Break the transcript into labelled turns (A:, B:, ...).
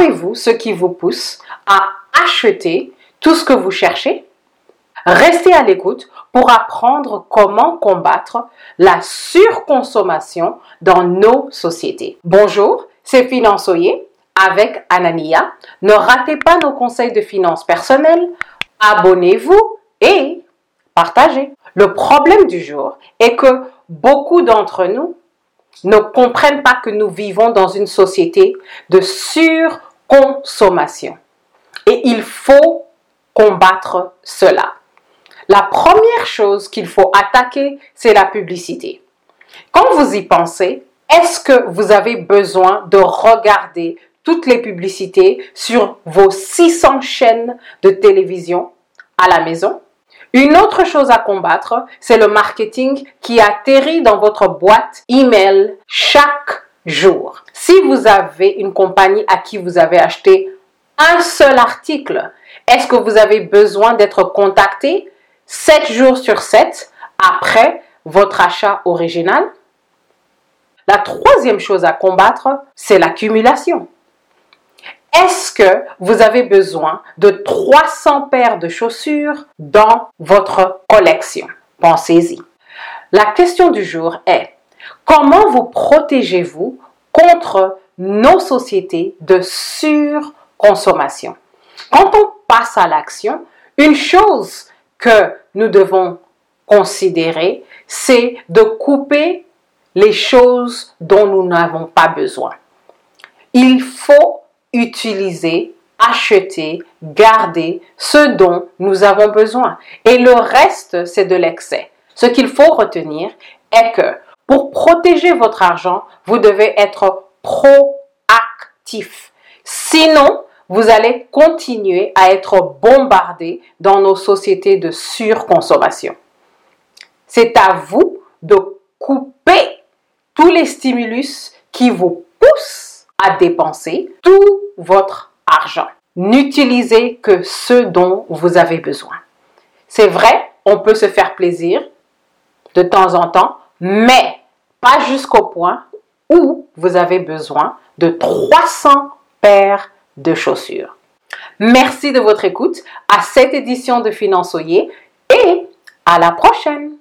A: Savez-vous ce qui vous pousse à acheter tout ce que vous cherchez? Restez à l'écoute pour apprendre comment combattre la surconsommation dans nos sociétés. Bonjour, c'est Finançoyer avec Anania. Ne ratez pas nos conseils de finances personnelles. Abonnez-vous et partagez. Le problème du jour est que beaucoup d'entre nous ne comprennent pas que nous vivons dans une société de surconsommation. Et il faut combattre cela. La première chose qu'il faut attaquer, c'est la publicité. Quand vous y pensez, est-ce que vous avez besoin de regarder toutes les publicités sur vos 600 chaînes de télévision à la maison? Une autre chose à combattre, c'est le marketing qui atterrit dans votre boîte email chaque jour. Si vous avez une compagnie à qui vous avez acheté un seul article, est-ce que vous avez besoin d'être contacté 7 jours sur 7 après votre achat original? La troisième chose à combattre, c'est l'accumulation. Est-ce que vous avez besoin de 300 paires de chaussures dans votre collection? Pensez-y. La question du jour est, comment vous protégez-vous contre nos sociétés de surconsommation? Quand on passe à l'action, une chose que nous devons considérer, c'est de couper les choses dont nous n'avons pas besoin. Il faut utiliser, acheter, garder ce dont nous avons besoin. Et le reste, c'est de l'excès. Ce qu'il faut retenir est que pour protéger votre argent, vous devez être proactif. Sinon, vous allez continuer à être bombardé dans nos sociétés de surconsommation. C'est à vous de couper tous les stimulus qui vous poussent à dépenser tout votre argent. N'utilisez que ce dont vous avez besoin. C'est vrai, on peut se faire plaisir de temps en temps, mais pas jusqu'au point où vous avez besoin de 300 paires de chaussures. Merci de votre écoute à cette édition de Finançoyer et à la prochaine.